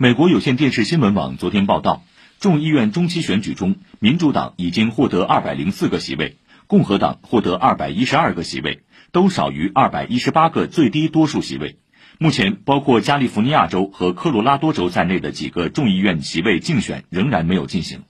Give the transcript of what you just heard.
美国有线电视新闻网昨天报道众议院中期选举中民主党已经获得二百零四个席位共和党获得二百一十二个席位都少于二百一十八个最低多数席位。目前包括加利福尼亚州和科罗拉多州在内的几个众议院席位竞选仍然没有进行。